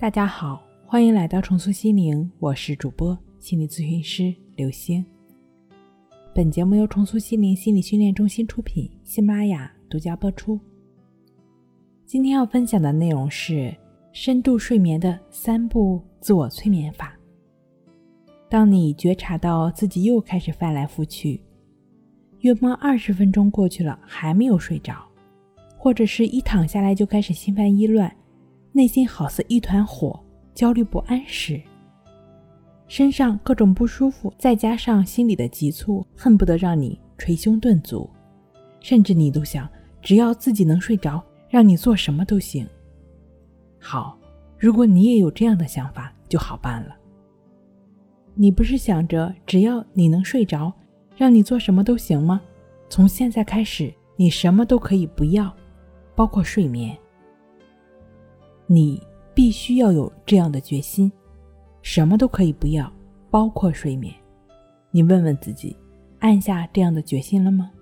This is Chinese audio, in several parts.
大家好，欢迎来到重塑心灵，我是主播心理咨询师刘星。本节目由重塑心灵心理训练中心出品，喜马拉雅独家播出。今天要分享的内容是深度睡眠的三步自我催眠法。当你觉察到自己又开始翻来覆去，约莫二十分钟过去了还没有睡着，或者是一躺下来就开始心烦意乱。内心好似一团火，焦虑不安时，身上各种不舒服，再加上心里的急促，恨不得让你捶胸顿足，甚至你都想，只要自己能睡着，让你做什么都行。好，如果你也有这样的想法，就好办了。你不是想着只要你能睡着，让你做什么都行吗？从现在开始，你什么都可以不要，包括睡眠。你必须要有这样的决心，什么都可以不要，包括睡眠。你问问自己，按下这样的决心了吗？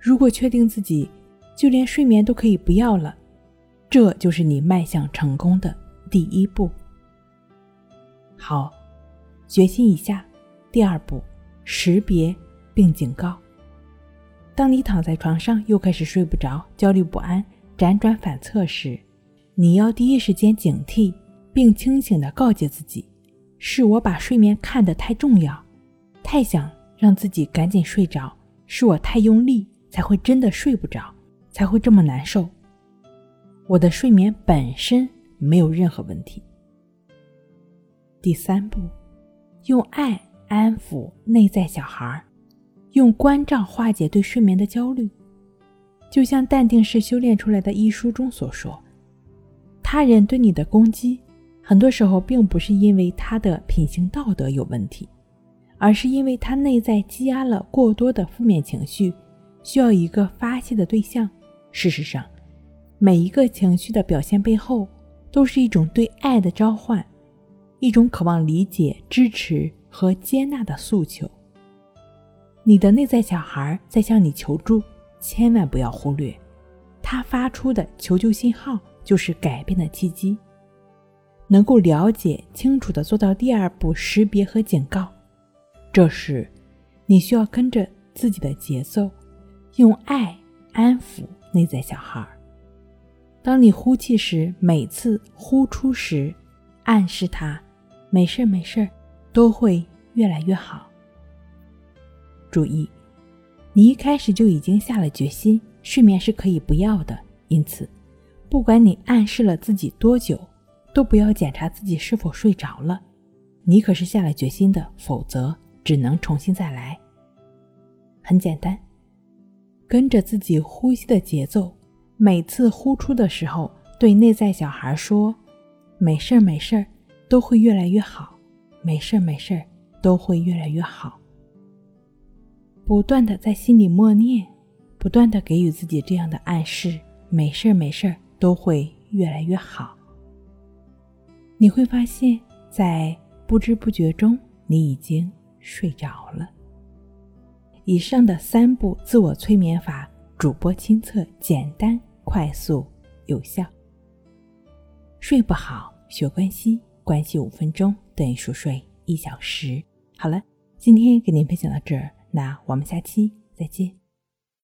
如果确定自己就连睡眠都可以不要了，这就是你迈向成功的第一步。好，决心一下。第二步，识别并警告。当你躺在床上又开始睡不着，焦虑不安。辗转反侧时，你要第一时间警惕，并清醒地告诫自己：是我把睡眠看得太重要，太想让自己赶紧睡着；是我太用力，才会真的睡不着，才会这么难受。我的睡眠本身没有任何问题。第三步，用爱安抚内在小孩，用关照化解对睡眠的焦虑。就像《淡定是修炼出来的》一书中所说，他人对你的攻击，很多时候并不是因为他的品行道德有问题，而是因为他内在积压了过多的负面情绪，需要一个发泄的对象。事实上，每一个情绪的表现背后，都是一种对爱的召唤，一种渴望理解、支持和接纳的诉求。你的内在小孩在向你求助。千万不要忽略，他发出的求救信号就是改变的契机。能够了解清楚的做到第二步识别和警告，这时你需要跟着自己的节奏，用爱安抚内在小孩。当你呼气时，每次呼出时，暗示他没事没事都会越来越好。注意。你一开始就已经下了决心，睡眠是可以不要的。因此，不管你暗示了自己多久，都不要检查自己是否睡着了。你可是下了决心的，否则只能重新再来。很简单，跟着自己呼吸的节奏，每次呼出的时候，对内在小孩说：“没事儿，没事儿，都会越来越好。没事儿，没事儿，都会越来越好。”不断的在心里默念，不断的给予自己这样的暗示：没事儿，没事儿，都会越来越好。你会发现，在不知不觉中，你已经睡着了。以上的三步自我催眠法，主播亲测，简单、快速、有效。睡不好，学关系，关系五分钟等于熟睡一小时。好了，今天给您分享到这儿。那我们下期再见。